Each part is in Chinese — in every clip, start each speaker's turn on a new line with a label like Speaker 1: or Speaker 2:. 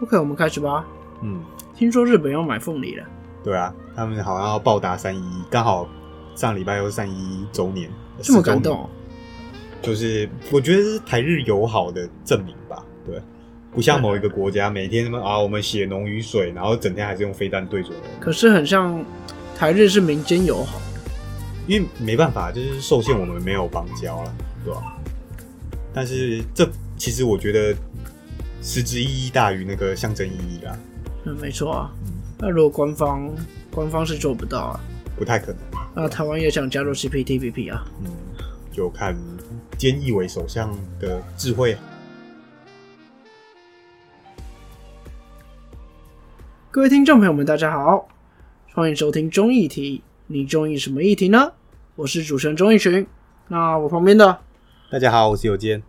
Speaker 1: OK，我们开始吧。
Speaker 2: 嗯，
Speaker 1: 听说日本要买凤梨了，
Speaker 2: 对啊，他们好像要报答三一一，刚好上礼拜又是三一一周年，
Speaker 1: 这么感动、哦。
Speaker 2: 就是我觉得是台日友好的证明吧。对，不像某一个国家每天他妈啊，我们血浓于水，然后整天还是用飞弹对准
Speaker 1: 可是很像台日是民间友好，
Speaker 2: 因为没办法，就是受限我们没有邦交了，对吧？但是这其实我觉得实质意义大于那个象征意义啦，
Speaker 1: 嗯，没错啊。那如果官方官方是做不到啊，
Speaker 2: 不太可能。
Speaker 1: 那台湾也想加入 CPTPP 啊。
Speaker 2: 嗯，就看菅义伟首相的智慧。
Speaker 1: 各位听众朋友们，大家好，欢迎收听中议题。你中意什么议题呢？我是主持人钟义群。那我旁边的
Speaker 2: 大家好，我是有健。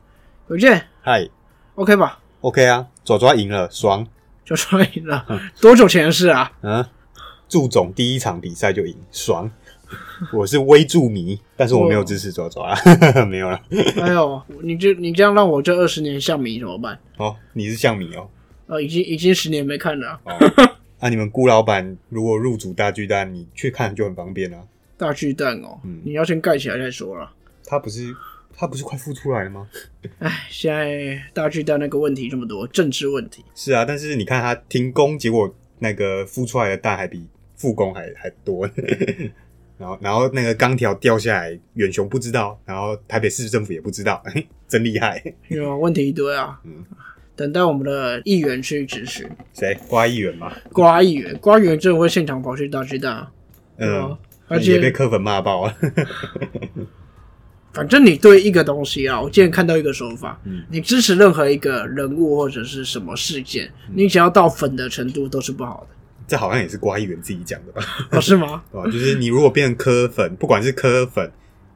Speaker 1: 有健
Speaker 2: 嗨
Speaker 1: ，OK 吧？
Speaker 2: ，OK 啊，爪爪赢了，爽。
Speaker 1: 就说赢了，多久前的事啊？
Speaker 2: 嗯，祝总第一场比赛就赢，爽。我是微助迷，但是我没有支持爪爪啊，没有了。
Speaker 1: 哎呦，你这你这样让我这二十年像迷怎么办？
Speaker 2: 哦，你是象迷哦。
Speaker 1: 呃，已经已经十年没看了啊、
Speaker 2: 哦，那、你们顾老板如果入主大巨蛋，你去看就很方便啊。
Speaker 1: 大巨蛋哦，
Speaker 2: 嗯
Speaker 1: 你要先盖起来再说了。
Speaker 2: 他不是他不是快孵出来了吗？
Speaker 1: 哎，现在大巨蛋那个问题这么多，政治问题，
Speaker 2: 是啊，但是你看他停工，结果那个孵出来的蛋还比复工还还多。然后，然后那个钢条掉下来，远雄不知道，然后台北市政府也不知道，真厉害。
Speaker 1: 因为问题一堆啊。
Speaker 2: 嗯
Speaker 1: 等待我们的议员去指示，
Speaker 2: 谁？瓜议员嘛？
Speaker 1: 瓜议员，瓜议员真的会现场跑去大巨蛋啊。
Speaker 2: 嗯
Speaker 1: 啊，而
Speaker 2: 也被
Speaker 1: 且
Speaker 2: 柯粉骂爆了。
Speaker 1: 反正你对一个东西啊，我今天看到一个说法，
Speaker 2: 嗯
Speaker 1: 你支持任何一个人物或者是什么事件，你只要到粉的程度都是不好的，
Speaker 2: 这好像也是瓜议员自己讲的吧？
Speaker 1: 哦，是吗？
Speaker 2: 对吧？就是你如果变成柯粉，不管是科粉、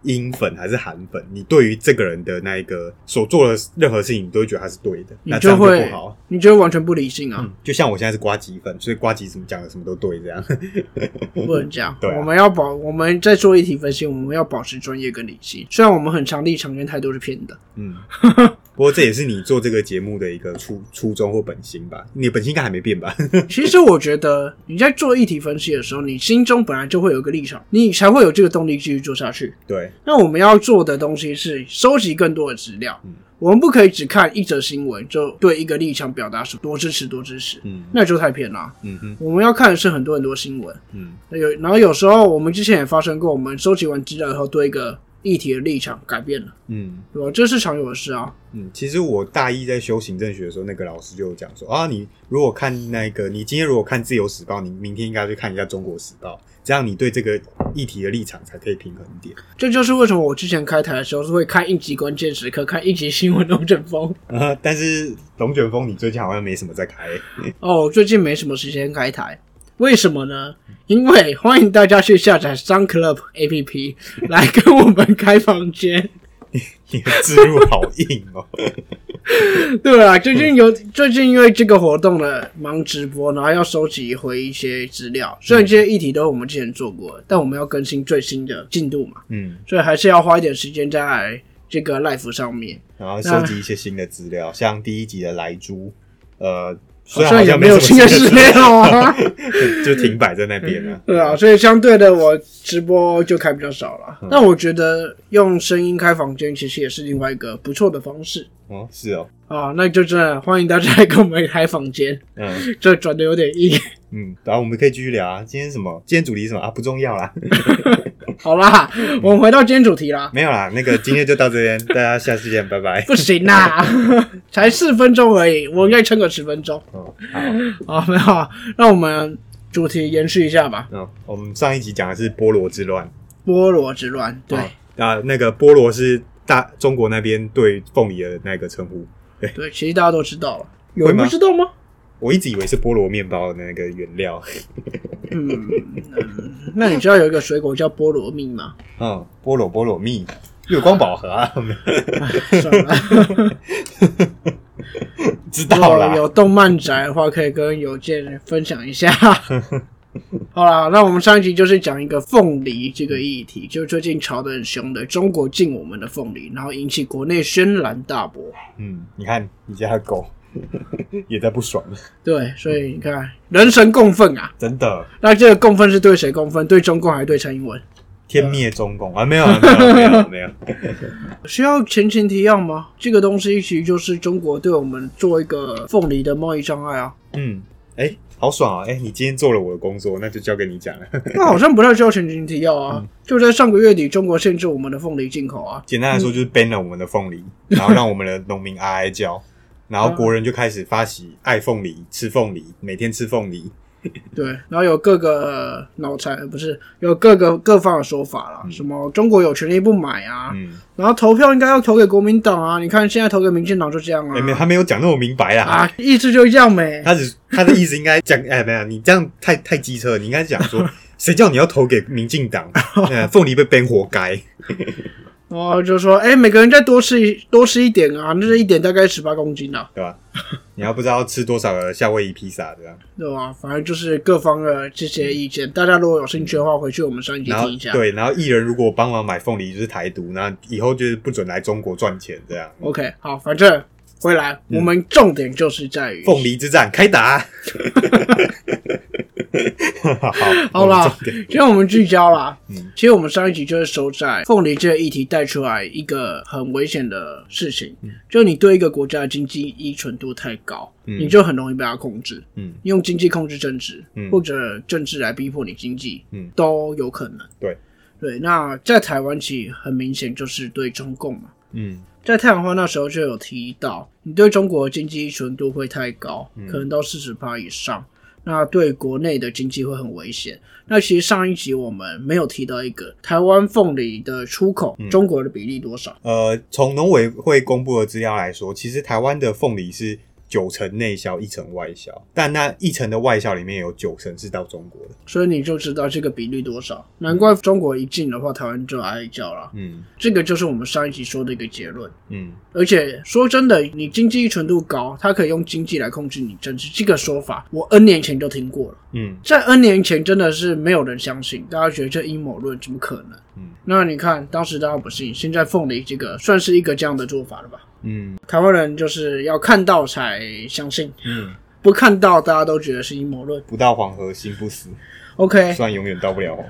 Speaker 2: 英粉还是韩粉，你对于这个人的那一个所做的任何事情，你都会觉得他是对的，
Speaker 1: 你
Speaker 2: 那这样就
Speaker 1: 会
Speaker 2: 不好。
Speaker 1: 你就会完全不理性啊。
Speaker 2: 嗯，就像我现在是瓜吉粉，所以瓜吉怎么讲的什么都对，这样。
Speaker 1: 不能这样。
Speaker 2: 对啊
Speaker 1: 我们要保我们在做议题分析，我们要保持专业跟理性。虽然我们很强力场跟态度是偏的，
Speaker 2: 嗯，不过这也是你做这个节目的一个初初衷或本心吧？你的本心应该还没变吧？
Speaker 1: 其实我觉得你在做议题分析的时候，你心中本来就会有一个立场，你才会有这个动力继续做下去。
Speaker 2: 对，
Speaker 1: 那我们要做的东西是收集更多的资料，
Speaker 2: 嗯
Speaker 1: 我们不可以只看一则新闻就对一个立场表达是多支持多支持，
Speaker 2: 嗯
Speaker 1: 那就太偏了。
Speaker 2: 嗯哼，
Speaker 1: 我们要看的是很多很多新闻，
Speaker 2: 嗯
Speaker 1: 有然后有时候我们之前也发生过，我们收集完资料以后对一个议题的立场改变了，
Speaker 2: 嗯
Speaker 1: 对吧？这是常有的事啊。
Speaker 2: 嗯。其实我大一在修行政学的时候，那个老师就有讲说啊，你如果看那个，你今天如果看《自由时报》，你明天应该去看一下《中国时报》，这样你对这个议题的立场才可以平衡一点。
Speaker 1: 这就是为什么我之前开台的时候是会看一集关键时刻，看一集新闻龙卷风。
Speaker 2: 啊，但是龙卷风你最近好像没什么在开、
Speaker 1: 哦，最近没什么时间开台，为什么呢？因为欢迎大家去下载 Sun Club APP 来跟我们开房间。
Speaker 2: 你的字入好硬哦。
Speaker 1: 对啊，最近有最近因为这个活动呢忙直播，然后要收集回一些资料。虽然这些议题都是我们之前做过的，但我们要更新最新的进度嘛，
Speaker 2: 嗯，
Speaker 1: 所以还是要花一点时间在这个 life 上面。
Speaker 2: 然后收集一些新的资料，像第一集的来猪，呃，
Speaker 1: 好
Speaker 2: 虽然好像
Speaker 1: 没有新的
Speaker 2: 什么
Speaker 1: 资料啊。
Speaker 2: 就停摆在那边了。
Speaker 1: 对啊，所以相对的，我直播就开比较少了。但我觉得用声音开房间其实也是另外一个不错的方式
Speaker 2: 哦，是哦，
Speaker 1: 啊。那就这样欢迎大家来跟我们开房间，
Speaker 2: 嗯
Speaker 1: 这转的有点硬。
Speaker 2: 嗯，然后我们可以继续聊啊。今天什么？今天主题是什么啊？不重要啦，
Speaker 1: 好啦，我们回到今天主题啦。
Speaker 2: 没有啦。那个今天就到这边，大家下次见，拜拜。
Speaker 1: 不行啦，才四分钟而已，我应该撑个十分钟。
Speaker 2: 哦，好，
Speaker 1: 好，没有啊，那我们主题延续一下吧。
Speaker 2: 嗯，我们上一集讲的是波罗之乱，
Speaker 1: 波罗之乱，对、
Speaker 2: 哦啊，那个波罗是大中国那边对凤梨的那个称呼。
Speaker 1: 对，对其实大家都知道了，有人不知道吗？
Speaker 2: 我一直以为是菠萝面包的那个原料。
Speaker 1: 嗯，嗯那你知道有一个水果叫菠萝蜜吗？
Speaker 2: 嗯，菠萝菠萝蜜，月光宝盒啊，
Speaker 1: 算了。
Speaker 2: 知道
Speaker 1: 了。有动漫宅的话，可以跟邮件分享一下。好啦，那我们上一集就是讲一个凤梨这个议题，就最近炒得很凶的中国禁我们的凤梨，然后引起国内轩然大波。
Speaker 2: 嗯，你看你家的狗 也在不爽，
Speaker 1: 对，所以你看，人神共愤啊。
Speaker 2: 真的
Speaker 1: 那这个共愤是对谁共愤？对中共还是对蔡英文？
Speaker 2: 天灭中共啊！没有啊没有 没有没有，
Speaker 1: 需要前情提要吗？这个东西其实就是中国对我们做一个凤梨的贸易障碍啊。
Speaker 2: 嗯，哎、好爽啊！哎、你今天做了我的工作，那就交给你讲了。
Speaker 1: 那好像不太需要前情提要啊。就在上个月底，中国限制我们的凤梨进口啊。
Speaker 2: 简单来说，就是 ban 了我们的凤梨，然后让我们的农民哀哀叫，然后国人就开始发起爱凤梨、吃凤梨，每天吃凤梨。
Speaker 1: 对，然后有各个呃脑残，不是有各个各方的说法啦，什么中国有权利不买啊，
Speaker 2: 嗯，
Speaker 1: 然后投票应该要投给国民党啊。你看现在投给民进党就这样啊。
Speaker 2: 哎、没有，他没有讲那么明白啦。
Speaker 1: 啊，意思就是这样没。
Speaker 2: 他只他的意思应该讲，哎，没有，你这样太太机车了，你应该讲说，谁叫你要投给民进党？呃凤梨被 ban 活该。
Speaker 1: 然后就说，哎、每个人再多吃一多吃一点啊，那这一点大概十八公斤啊，
Speaker 2: 对吧？你还不知道吃多少个夏威夷披萨，这样，
Speaker 1: 对吧？反正就是各方的这些意见，大家如果有兴趣的话，回去我们上一集听一下。
Speaker 2: 对，然后艺人如果帮忙买凤梨就是台独，那以后就是不准来中国赚钱，这样。
Speaker 1: OK，好，反正回来，我们重点就是在于
Speaker 2: 嗯凤梨之战开打。好，
Speaker 1: 好啦今天我们聚焦啦。
Speaker 2: 嗯。
Speaker 1: 其实我们上一集就是收在凤梨这个议题带出来一个很危险的事情，
Speaker 2: 嗯。
Speaker 1: 就你对一个国家的经济依存度太高，
Speaker 2: 嗯。
Speaker 1: 你就很容易被它控制。
Speaker 2: 嗯。
Speaker 1: 用经济控制政治，
Speaker 2: 嗯。
Speaker 1: 或者政治来逼迫你经济，
Speaker 2: 嗯。
Speaker 1: 都有可能。
Speaker 2: 对。
Speaker 1: 对，那在台湾其实很明显就是对中共嘛，
Speaker 2: 嗯。
Speaker 1: 在太阳花那时候就有提到，你对中国的经济依存度会太高，
Speaker 2: 嗯。
Speaker 1: 可能到四十趴以上，那对国内的经济会很危险。那其实上一集我们没有提到一个台湾凤梨的出口，
Speaker 2: 嗯
Speaker 1: 中国的比例多少？
Speaker 2: 呃，从农委会公布的资料来说，其实台湾的凤梨是九成内销，一成外销，但那一成的外销里面有九成是到中国的。
Speaker 1: 所以你就知道这个比例多少。难怪中国一进的话，台湾就挨叫了。
Speaker 2: 嗯
Speaker 1: 这个就是我们上一集说的一个结论。
Speaker 2: 嗯
Speaker 1: 而且说真的，你经济依存度高，它可以用经济来控制你政治，这个说法我 N 年前就听过了。
Speaker 2: 嗯
Speaker 1: 在 N 年前真的是没有人相信，大家觉得这阴谋论怎么可能？
Speaker 2: 嗯
Speaker 1: 那你看当时大家不信，现在凤梨这个算是一个这样的做法了吧？
Speaker 2: 嗯
Speaker 1: 台湾人就是要看到才相信，
Speaker 2: 嗯，
Speaker 1: 不看到大家都觉得是阴谋论。
Speaker 2: 不到黄河心不死
Speaker 1: ，OK，
Speaker 2: 虽然永远到不了黄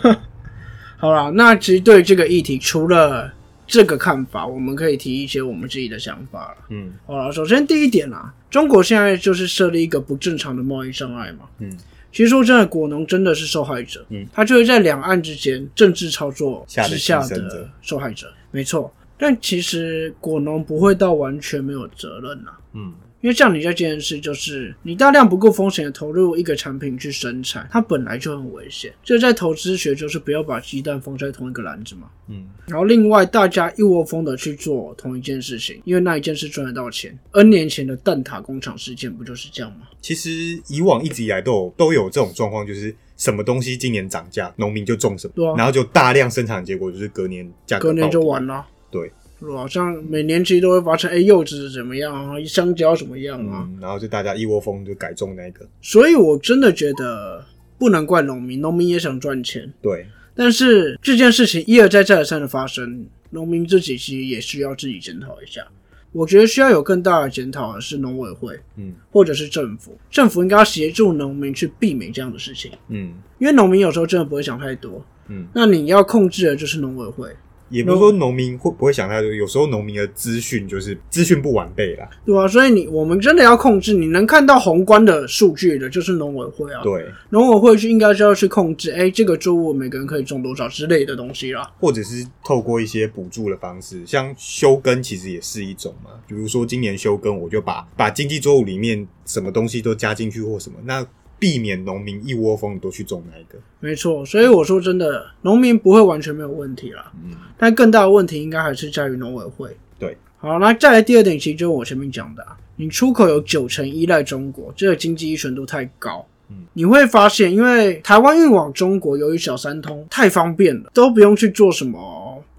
Speaker 2: 河。
Speaker 1: 好啦，那其实对这个议题，除了这个看法，我们可以提一些我们自己的想法了。
Speaker 2: 嗯
Speaker 1: 好了，首先第一点啦，中国现在就是设立一个不正常的贸易障碍嘛。
Speaker 2: 嗯，
Speaker 1: 其实说真的，果农真的是受害者。
Speaker 2: 嗯，
Speaker 1: 他就是在两岸之间政治操作之下的受害者，没错。但其实果农不会到完全没有责任啦。
Speaker 2: 嗯
Speaker 1: 因为像你在这件事，就是你大量不顾风险的投入一个产品去生产，它本来就很危险。这在投资学就是不要把鸡蛋放在同一个篮子嘛。
Speaker 2: 嗯
Speaker 1: 然后另外大家一窝蜂的去做同一件事情，因为那一件事赚得到钱。N 年前的蛋挞工厂事件不就是这样吗？
Speaker 2: 其实以往一直以来都有都有这种状况，就是什么东西今年涨价，农民就种什么，
Speaker 1: 对啊
Speaker 2: 然后就大量生产，结果就是隔年价格
Speaker 1: 隔年就完了。
Speaker 2: 对，
Speaker 1: 是吧？像每年其实都会发生，哎，柚子怎么样啊，香蕉怎么样啊？
Speaker 2: 嗯，然后就大家一窝蜂就改种那个，
Speaker 1: 所以我真的觉得不能怪农民，农民也想赚钱，
Speaker 2: 对，
Speaker 1: 但是这件事情一而再再而三的发生，农民自己其实也需要自己检讨一下。我觉得需要有更大的检讨的是农委会
Speaker 2: 嗯。
Speaker 1: 或者是政府，政府应该要协助农民去避免这样的事情，
Speaker 2: 嗯。
Speaker 1: 因为农民有时候真的不会想太多。
Speaker 2: 嗯，
Speaker 1: 那你要控制的就是农委会，
Speaker 2: 也不是说农民会不会想太多，有时候农民的资讯就是资讯不完备啦，
Speaker 1: 对啊、所以你我们真的要控制，你能看到宏观的数据的，就是农委会啊。
Speaker 2: 对，
Speaker 1: 农委会是应该是要去控制，哎、这个作物每个人可以种多少之类的东西啦。
Speaker 2: 或者是透过一些补助的方式，像休耕其实也是一种嘛。比如说今年休耕，我就把把经济作物里面什么东西都加进去或什么，那避免农民一窝蜂都去种那一个。
Speaker 1: 没错，所以我说真的，农民不会完全没有问题啦，
Speaker 2: 嗯
Speaker 1: 但更大的问题应该还是在于农委会。
Speaker 2: 对，
Speaker 1: 好，那再来第二点，其实就是我前面讲的、啊，你出口有九成依赖中国，这个经济依存度太高。
Speaker 2: 嗯，
Speaker 1: 你会发现，因为台湾运往中国由于小三通太方便了，都不用去做什么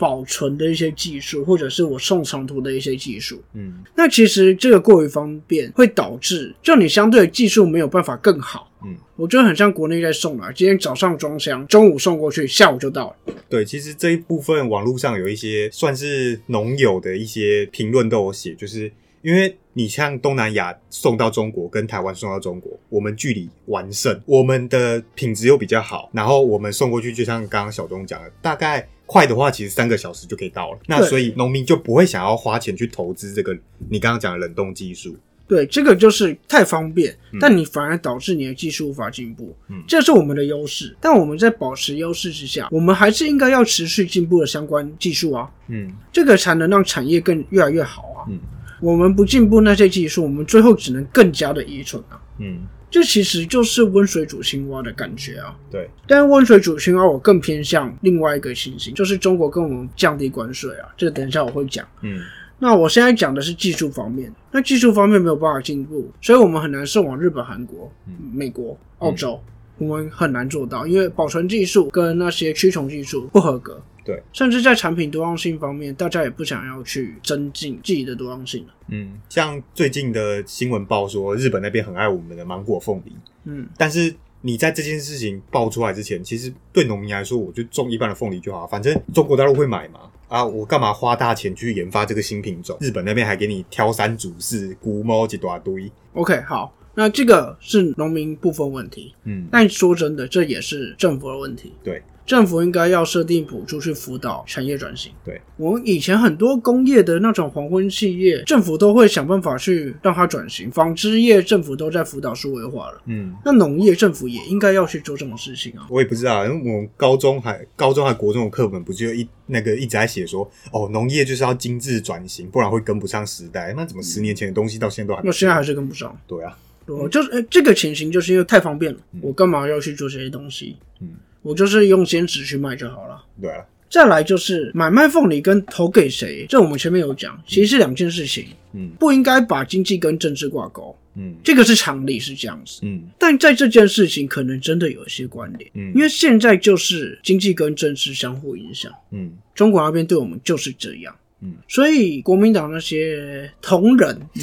Speaker 1: 保存的一些技术，或者是我送长途的一些技术。
Speaker 2: 嗯
Speaker 1: 那其实这个过于方便，会导致就你相对的技术没有办法更好。
Speaker 2: 嗯，
Speaker 1: 我觉得很像国内在送啊，今天早上装箱，中午送过去，下午就到了。
Speaker 2: 对，其实这一部分网络上有一些算是农友的一些评论都有写，就是因为你像东南亚送到中国，跟台湾送到中国，我们距离完胜，我们的品质又比较好，然后我们送过去，就像刚刚小东讲的，大概快的话，其实三个小时就可以到了。那所以农民就不会想要花钱去投资这个你刚刚讲的冷冻技术。
Speaker 1: 对，这个就是太方便，
Speaker 2: 嗯
Speaker 1: 但你反而导致你的技术无法进步，
Speaker 2: 嗯
Speaker 1: 这是我们的优势。但我们在保持优势之下，我们还是应该要持续进步的相关技术啊，
Speaker 2: 嗯
Speaker 1: 这个才能让产业更越来越好啊。
Speaker 2: 嗯
Speaker 1: 我们不进步那些技术，我们最后只能更加的愚蠢啊。
Speaker 2: 嗯，
Speaker 1: 这其实就是温水煮青蛙的感觉啊。
Speaker 2: 对，
Speaker 1: 但是温水煮青蛙，我更偏向另外一个情形，就是中国跟我们降低关税啊。这个等一下我会讲。
Speaker 2: 嗯
Speaker 1: 那我现在讲的是技术方面，那技术方面没有办法进步，所以我们很难送往日本、韩国、美国、澳洲，我们很难做到，因为保存技术跟那些驱虫技术不合格。
Speaker 2: 对，
Speaker 1: 甚至在产品多样性方面，大家也不想要去增进自己的多样性了。
Speaker 2: 嗯，像最近的新闻报说，日本那边很爱我们的芒果凤梨，
Speaker 1: 嗯，
Speaker 2: 但是你在这件事情爆出来之前，其实对农民来说，我就种一般的凤梨就好，反正中国大陆会买嘛。啊，我干嘛花大钱去研发这个新品种？日本那边还给你挑三组四，估摸一大堆。
Speaker 1: OK，好，那这个是农民部分问题，
Speaker 2: 嗯，
Speaker 1: 但说真的，这也是政府的问题。
Speaker 2: 对，
Speaker 1: 政府应该要设定补助去辅导产业转型。
Speaker 2: 对，
Speaker 1: 我们以前很多工业的那种黄昏企业，政府都会想办法去让它转型。纺织业政府都在辅导数位化了，
Speaker 2: 嗯，
Speaker 1: 那农业政府也应该要去做这种事情啊。
Speaker 2: 我也不知道，因为我们高中还高中还国中的课本不就一那个一直在写说，哦，农业就是要精致转型，不然会跟不上时代。那怎么十年前的东西到现在都还没
Speaker 1: 那现在还是跟不上。
Speaker 2: 对啊，
Speaker 1: 我就是、呃这个情形，就是因为太方便了，我干嘛要去做这些东西？
Speaker 2: 嗯，
Speaker 1: 我就是用兼职去卖就好了。
Speaker 2: 对。啊，
Speaker 1: 再来就是买卖凤梨跟投给谁，这我们前面有讲，其实是两件事情，
Speaker 2: 嗯。
Speaker 1: 不应该把经济跟政治挂钩，
Speaker 2: 嗯。
Speaker 1: 这个是常理是这样子。
Speaker 2: 嗯。
Speaker 1: 但在这件事情可能真的有一些关联，
Speaker 2: 嗯。
Speaker 1: 因为现在就是经济跟政治相互影响，
Speaker 2: 嗯。
Speaker 1: 中国那边对我们就是这样，
Speaker 2: 嗯，
Speaker 1: 所以国民党那些同仁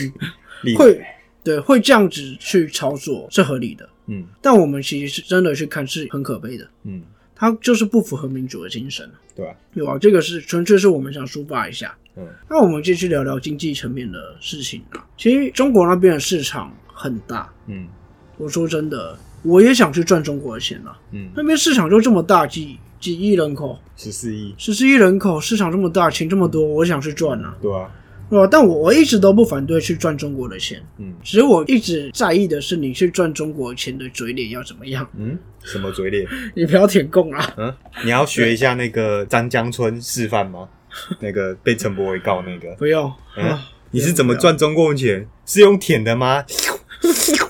Speaker 2: 嗯
Speaker 1: 会对会这样子去操作是合理的，
Speaker 2: 嗯。
Speaker 1: 但我们其实是真的去看是很可悲的，
Speaker 2: 嗯，
Speaker 1: 它就是不符合民主的精神。
Speaker 2: 对啊，
Speaker 1: 对吧？这个是纯粹是我们想抒发一下。
Speaker 2: 嗯。
Speaker 1: 那我们继续聊聊经济层面的事情。啊。其实中国那边的市场很大，
Speaker 2: 嗯。
Speaker 1: 我说真的，我也想去赚中国的钱啊。
Speaker 2: 嗯，
Speaker 1: 那边市场就这么大，几几亿人口，
Speaker 2: 十四亿，
Speaker 1: 十四亿人口，市场这么大，钱这么多，我想去赚啊，
Speaker 2: 对啊，
Speaker 1: 对吧？但我我一直都不反对去赚中国的钱，
Speaker 2: 嗯
Speaker 1: 其实我一直在意的是你去赚中国钱的嘴脸要怎么样，
Speaker 2: 嗯，什么嘴脸？
Speaker 1: 你不要舔共啊。
Speaker 2: 嗯，你要学一下那个张江村示范吗？那个被陈柏伟告那个，
Speaker 1: 不用
Speaker 2: 嗯
Speaker 1: 啊！
Speaker 2: 你是怎么赚中国钱？是用舔的吗？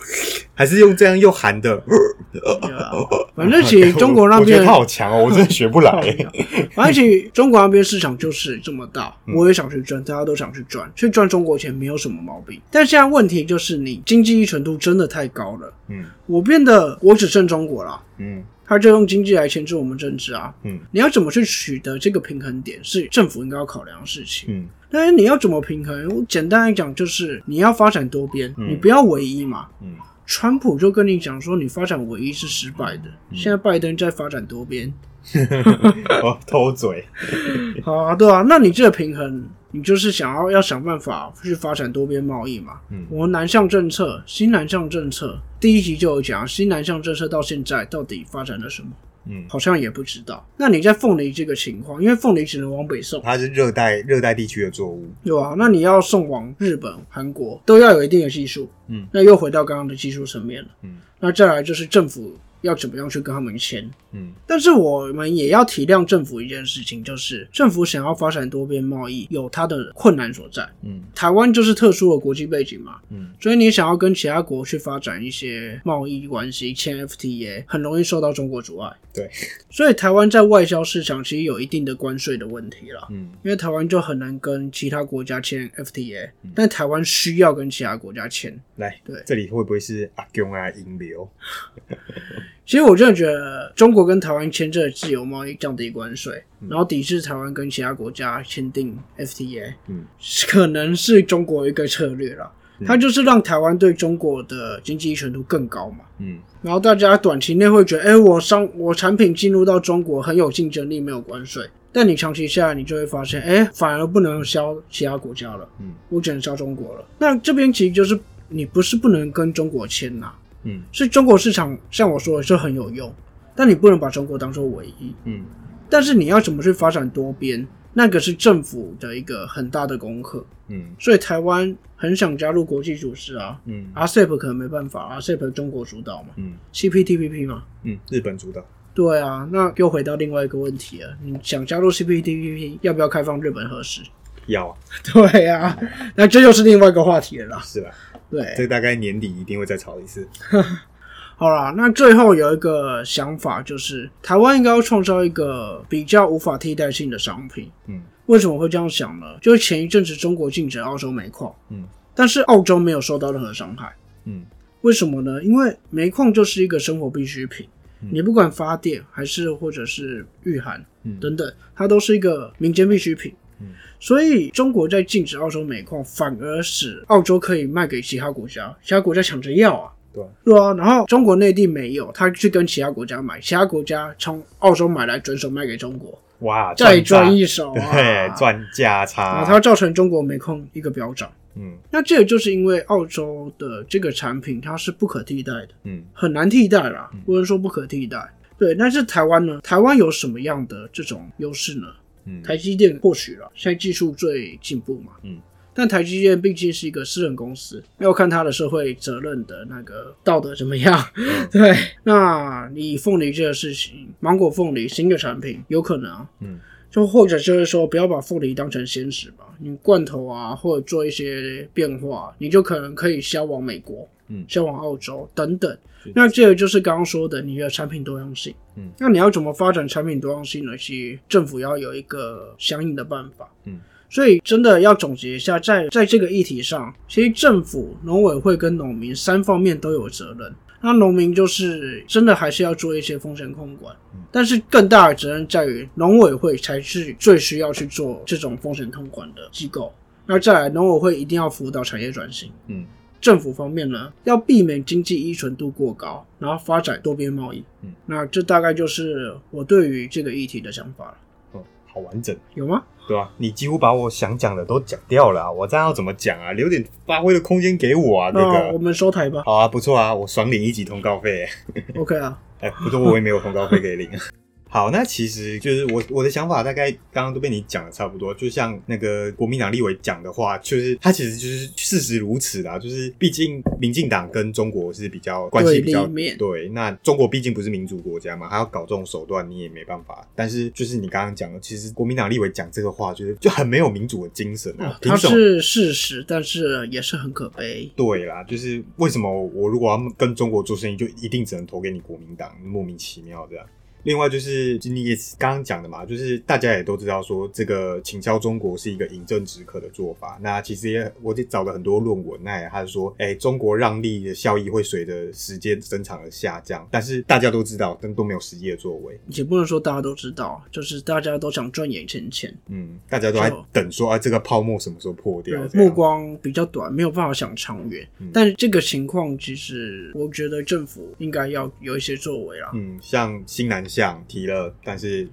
Speaker 2: 还是用这样又含的？
Speaker 1: 反正其实中国那
Speaker 2: 我我觉得
Speaker 1: 边
Speaker 2: 他好强哦，我真的学不来。
Speaker 1: 而且中国那边市场就是这么大，
Speaker 2: 嗯
Speaker 1: 我也想去赚，大家都想去赚，去赚中国钱没有什么毛病。但现在问题就是你经济依存度真的太高了，
Speaker 2: 嗯
Speaker 1: 我变得我只剩中国了，
Speaker 2: 嗯
Speaker 1: 他就用经济来牵制我们政治啊。
Speaker 2: 嗯
Speaker 1: 你要怎么去取得这个平衡点，是政府应该要考量的事情。
Speaker 2: 嗯
Speaker 1: 但是你要怎么平衡？我简单来讲，就是你要发展多边，
Speaker 2: 嗯
Speaker 1: 你不要唯一嘛。
Speaker 2: 嗯
Speaker 1: 川普就跟你讲说，你发展唯一是失败的。
Speaker 2: 嗯
Speaker 1: 现在拜登在发展多边，
Speaker 2: 哦，偷嘴。
Speaker 1: 好啊，对啊，那你这个平衡，你就是想要要想办法去发展多边贸易嘛。
Speaker 2: 嗯
Speaker 1: 我们南向政策，新南向政策，第一集就有讲，新南向政策到现在到底发展了什么？
Speaker 2: 嗯，
Speaker 1: 好像也不知道。那你在凤梨这个情况，因为凤梨只能往北送，
Speaker 2: 它是热带热带地区的作物。
Speaker 1: 对吧？那你要送往日本、韩国，都要有一定的技术。
Speaker 2: 嗯，
Speaker 1: 那又回到刚刚的技术层面了。
Speaker 2: 嗯，
Speaker 1: 那再来就是政府要怎么样去跟他们签。
Speaker 2: 嗯
Speaker 1: 但是我们也要体谅政府一件事情，就是政府想要发展多边贸易，有它的困难所在。
Speaker 2: 嗯
Speaker 1: 台湾就是特殊的国际背景嘛，
Speaker 2: 嗯
Speaker 1: 所以你想要跟其他国去发展一些贸易关系，签 FTA，很容易受到中国阻碍。
Speaker 2: 对，
Speaker 1: 所以台湾在外销市场其实有一定的关税的问题了。
Speaker 2: 嗯
Speaker 1: 因为台湾就很难跟其他国家签 FTA，、但台湾需要跟其他国家签。
Speaker 2: 来，
Speaker 1: 对
Speaker 2: 这里会不会是阿公啊引流？
Speaker 1: 其实我真的觉得中国跟台湾签这个自由贸易降低关税，然后抵制台湾跟其他国家签订 FTA，
Speaker 2: 嗯。
Speaker 1: 可能是中国一个策略啦。它就是让台湾对中国的经济依存度更高嘛，
Speaker 2: 嗯。
Speaker 1: 然后大家短期内会觉得，哎、我商我产品进入到中国很有竞争力，没有关税，但你长期下来，你就会发现，哎，反而不能销其他国家了，
Speaker 2: 嗯。
Speaker 1: 我只能销中国了。那这边其实就是你不是不能跟中国签呐、
Speaker 2: 嗯
Speaker 1: 是中国市场，像我说的是很有用，但你不能把中国当做唯一。
Speaker 2: 嗯
Speaker 1: 但是你要怎么去发展多边，那个是政府的一个很大的功课。
Speaker 2: 嗯
Speaker 1: 所以台湾很想加入国际组织啊
Speaker 2: 嗯
Speaker 1: ，RCEP 可能没办法，RCEP 中国主导嘛
Speaker 2: 嗯
Speaker 1: ，CPTPP 嘛。
Speaker 2: 嗯，日本主导。
Speaker 1: 对啊，那又回到另外一个问题了，你想加入 CPTPP，要不要开放日本核实？
Speaker 2: 要啊，
Speaker 1: 对啊，那这又是另外一个话题了啦。
Speaker 2: 是吧？
Speaker 1: 对，
Speaker 2: 这大概年底一定会再炒一次。
Speaker 1: 好啦，那最后有一个想法，就是台湾应该要创造一个比较无法替代性的商品。
Speaker 2: 嗯
Speaker 1: 为什么会这样想呢？就是前一阵子中国禁止澳洲煤矿，
Speaker 2: 嗯
Speaker 1: 但是澳洲没有受到任何伤害。
Speaker 2: 嗯
Speaker 1: 为什么呢？因为煤矿就是一个生活必需品，
Speaker 2: 嗯
Speaker 1: 你不管发电还是或者是御寒
Speaker 2: 嗯
Speaker 1: 等等，它都是一个民间必需品。
Speaker 2: 嗯
Speaker 1: 所以中国在禁止澳洲煤矿，反而使澳洲可以卖给其他国家，其他国家抢着要啊。
Speaker 2: 对啊
Speaker 1: 对啊，然后中国内地没有，他去跟其他国家买，其他国家从澳洲买来转手卖给中国，
Speaker 2: 哇，
Speaker 1: 再
Speaker 2: 赚
Speaker 1: 赚一手啊！
Speaker 2: 对，赚价
Speaker 1: 然
Speaker 2: 差。
Speaker 1: 后它会造成中国煤矿一个飙涨。
Speaker 2: 嗯
Speaker 1: 那这个就是因为澳洲的这个产品它是不可替代的，
Speaker 2: 嗯
Speaker 1: 很难替代啦，不能说不可替代。对，但是台湾呢？台湾有什么样的这种优势呢？
Speaker 2: 嗯。
Speaker 1: 台积电或许了，现在技术最进步嘛，
Speaker 2: 嗯，
Speaker 1: 但台积电毕竟是一个私人公司，要看它的社会责任的那个道德怎么样。对，那你凤梨这个事情，芒果凤梨新的产品有可能啊，
Speaker 2: 嗯。
Speaker 1: 就或者就是说，不要把凤梨当成鲜食吧，你罐头啊，或者做一些变化，你就可能可以销往美国，
Speaker 2: 嗯。
Speaker 1: 销往澳洲等等。
Speaker 2: 是。
Speaker 1: 那这个就是刚刚说的你的产品多样性。
Speaker 2: 嗯，
Speaker 1: 那你要怎么发展产品多样性呢？其实政府要有一个相应的办法。
Speaker 2: 嗯，
Speaker 1: 所以真的要总结一下，在在这个议题上，其实政府、农委会跟农民三方面都有责任。那农民就是真的还是要做一些风险控管，但是更大的责任在于农委会才是最需要去做这种风险控管的机构。那再来，农委会一定要辅导产业转型。
Speaker 2: 嗯
Speaker 1: 政府方面呢，要避免经济依存度过高，然后发展多边贸易。
Speaker 2: 嗯，
Speaker 1: 那这大概就是我对于这个议题的想法了。
Speaker 2: 嗯，好完整，
Speaker 1: 有吗？
Speaker 2: 对吧、你几乎把我想讲的都讲掉了啊、我这样要怎么讲啊？留点发挥的空间给我啊，这个。
Speaker 1: 那我们收台吧。
Speaker 2: 好啊，不错啊，我爽领一级通告费。
Speaker 1: OK 啊，
Speaker 2: 哎，不过我也没有通告费可以领。好，那其实就是我我的想法，大概刚刚都被你讲的差不多。就像那个国民党立委讲的话，就是他其实就是事实如此啦。就是毕竟民进党跟中国是比较关系比较
Speaker 1: 对
Speaker 2: 那中国毕竟不是民主国家嘛，他要搞这种手段，你也没办法。但是就是你刚刚讲的，其实国民党立委讲这个话，就是就很没有民主的精神啊。凭
Speaker 1: 它
Speaker 2: 什么？
Speaker 1: 是事实，但是也是很可悲。
Speaker 2: 对啦，就是为什么我如果要跟中国做生意，就一定只能投给你国民党，莫名其妙这样。另外就是你也刚刚讲的嘛，就是大家也都知道说这个请销中国是一个饮鸩止渴的做法。那其实也我也找了很多论文，那也他说，哎、中国让利的效益会随着时间增长而下降，但是大家都知道，但都没有实际的作为。
Speaker 1: 也不能说大家都知道，就是大家都想赚眼前钱，
Speaker 2: 嗯，大家都在等说啊，这个泡沫什么时候破掉？
Speaker 1: 目光比较短，没有办法想长远。
Speaker 2: 嗯
Speaker 1: 但是这个情况，其实我觉得政府应该要有一些作为啦。
Speaker 2: 嗯，像新南向提了，但是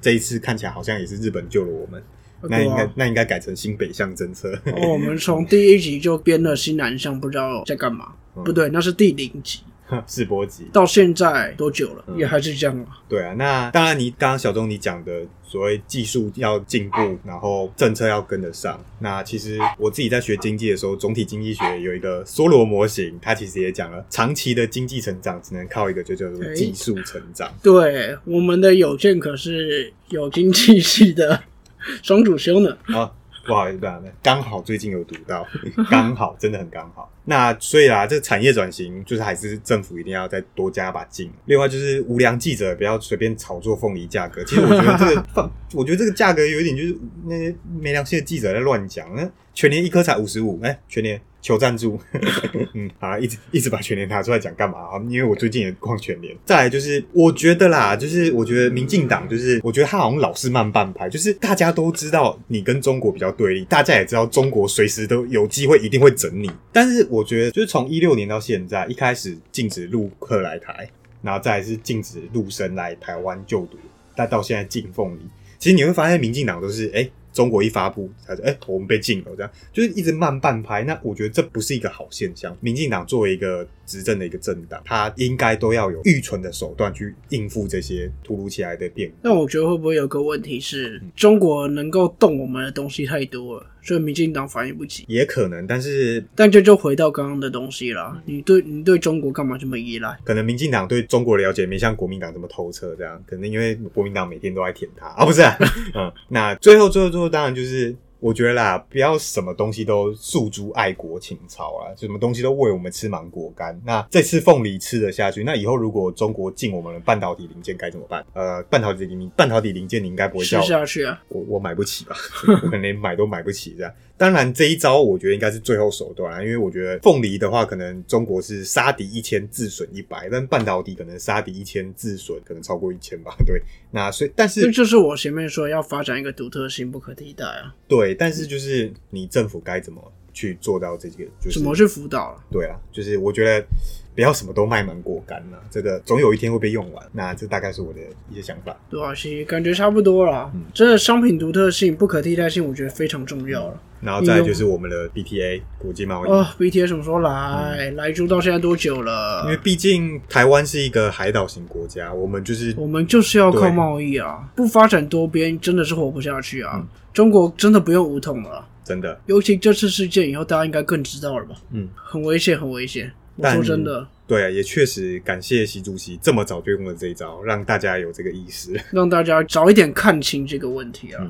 Speaker 2: 这一次看起来好像也是日本救了我们。那应该那应该改成新北向政策。
Speaker 1: 哦，我们从第一集就编了新南向，不知道在干嘛。
Speaker 2: 嗯
Speaker 1: 不对，那是第零集，
Speaker 2: 世博级。
Speaker 1: 到现在多久了？
Speaker 2: 嗯
Speaker 1: 也还是这样啊。
Speaker 2: 对啊，那当然，你刚刚小钟你讲的所谓技术要进步，然后政策要跟得上。那其实我自己在学经济的时候，总体经济学有一个梭罗模型，它其实也讲了，长期的经济成长只能靠一个就叫做
Speaker 1: 哎
Speaker 2: 技术成长。
Speaker 1: 对，我们的有健可是有经济系的 双主修呢。
Speaker 2: 啊，不好意思，不好意思，刚好最近有读到，刚好真的很刚好。那所以啊，这产业转型就是还是政府一定要再多加把劲。另外就是无良记者不要随便炒作凤梨价格。其实我觉得这个 放，我觉得这个价格有一点就是那些没良心的记者在乱讲。那全年一颗才五十五，哎，全年求赞助。嗯，好，一直一直把全年拿出来讲干嘛啊？因为我最近也逛全年。再来就是，我觉得啦，就是我觉得民进党就是，我觉得他好像老是慢半拍，就是大家都知道你跟中国比较对立，大家也知道中国随时都有机会一定会整你。但是我觉得，就是从一六年到现在，一开始禁止陆客来台，然后再是禁止陆生来台湾就读，但到现在禁凤梨。其实你会发现，民进党都是哎。中国一发布，他说：“哎，我们被禁了。”这样就是一直慢半拍。那我觉得这不是一个好现象。民进党作为一个执政的一个政党，他应该都要有预存的手段去应付这些突如其来的变。
Speaker 1: 那我觉得会不会有个问题是，中国能够动我们的东西太多了？所以民进党反应不及，
Speaker 2: 也可能，但是
Speaker 1: 但这就回到刚刚的东西了。你对你对中国干嘛这么依赖？
Speaker 2: 可能民进党对中国了解没像国民党这么透彻，这样可能因为国民党每天都在舔他啊，不是？嗯，那最后最后最后当然就是。我觉得啦，不要什么东西都诉诸爱国情操啊，什么东西都喂我们吃芒果干。那这次凤梨吃得下去，那以后如果中国进我们的半导体零件该怎么办？呃，半导体零半导体零件你应该不会
Speaker 1: 吃下去啊？
Speaker 2: 我我买不起吧？我可能连买都买不起这样。当然，这一招我觉得应该是最后手段，因为我觉得凤梨的话，可能中国是杀敌一千自损一百，但半导体可能杀敌一千自损可能超过一千吧。对，那所以但是
Speaker 1: 这就是我前面说要发展一个独特性不可替代啊。
Speaker 2: 对，但是就是你政府该怎么去做到这个？就是
Speaker 1: 什么是辅导？
Speaker 2: 对啊，就是我觉得。不要什么都卖芒果干了，这个总有一天会被用完。那这大概是我的一些想法。
Speaker 1: 对啊，其实感觉差不多了。嗯，真的商品独特性、不可替代性，我觉得非常重要了。
Speaker 2: 然后再就是我们的 BTA 国际贸易。
Speaker 1: 哦，BTA 什么时候来？来住到现在多久了？
Speaker 2: 因为毕竟台湾是一个海岛型国家，我们就是
Speaker 1: 我们就是要靠贸易啊，不发展多边真的是活不下去啊。中国真的不用武统了，
Speaker 2: 真的。
Speaker 1: 尤其这次事件以后，大家应该更知道了吧？嗯，很危险，很危险。我说真的，
Speaker 2: 对啊，也确实感谢习主席这么早就用了这一招，让大家有这个意识，
Speaker 1: 让大家早一点看清这个问题啊。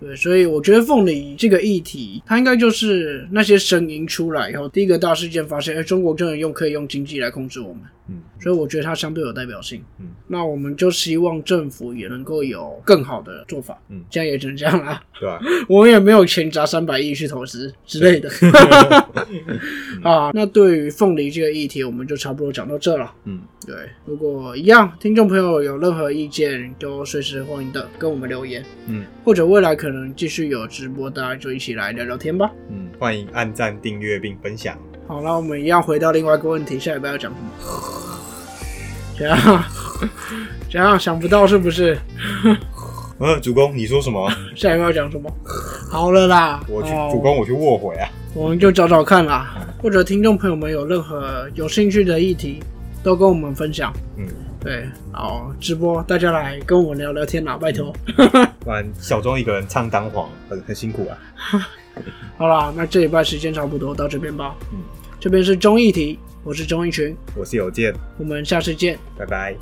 Speaker 1: 对，所以我觉得凤梨这个议题，它应该就是那些声音出来以后，第一个大事件发现，哎，中国真的用可以用经济来控制我们。嗯，所以我觉得它相对有代表性。嗯，那我们就希望政府也能够有更好的做法。嗯，这样也只能这样啦。
Speaker 2: 对吧？
Speaker 1: 我们也没有钱砸三百亿去投资之类的。啊，那对于凤梨这个议题，我们就差不多讲到这了。嗯，对。如果一样，听众朋友有任何意见，都随时欢迎的跟我们留言。嗯，或者未来可能继续有直播，大家就一起来聊聊天吧。
Speaker 2: 嗯，欢迎按赞、订阅并分享。
Speaker 1: 好，那我们一样回到另外一个问题，下一步要讲什么？这样，这样想不到是不是？
Speaker 2: 呃，主公，你说什么？
Speaker 1: 下一步要讲什么？好了啦，
Speaker 2: 我去，主公，我去卧回啊。
Speaker 1: 我们就找找看啦，或者听众朋友们有任何有兴趣的议题，都跟我们分享。嗯，对，好，直播大家来跟我聊聊天啦，拜托。
Speaker 2: 不然小钟一个人唱单簧，很很辛苦啊。
Speaker 1: 好啦，那这礼拜时间差不多到这边吧。嗯，这边是综艺题，我是综艺群，
Speaker 2: 我是有健，
Speaker 1: 我们下次见，
Speaker 2: 拜拜。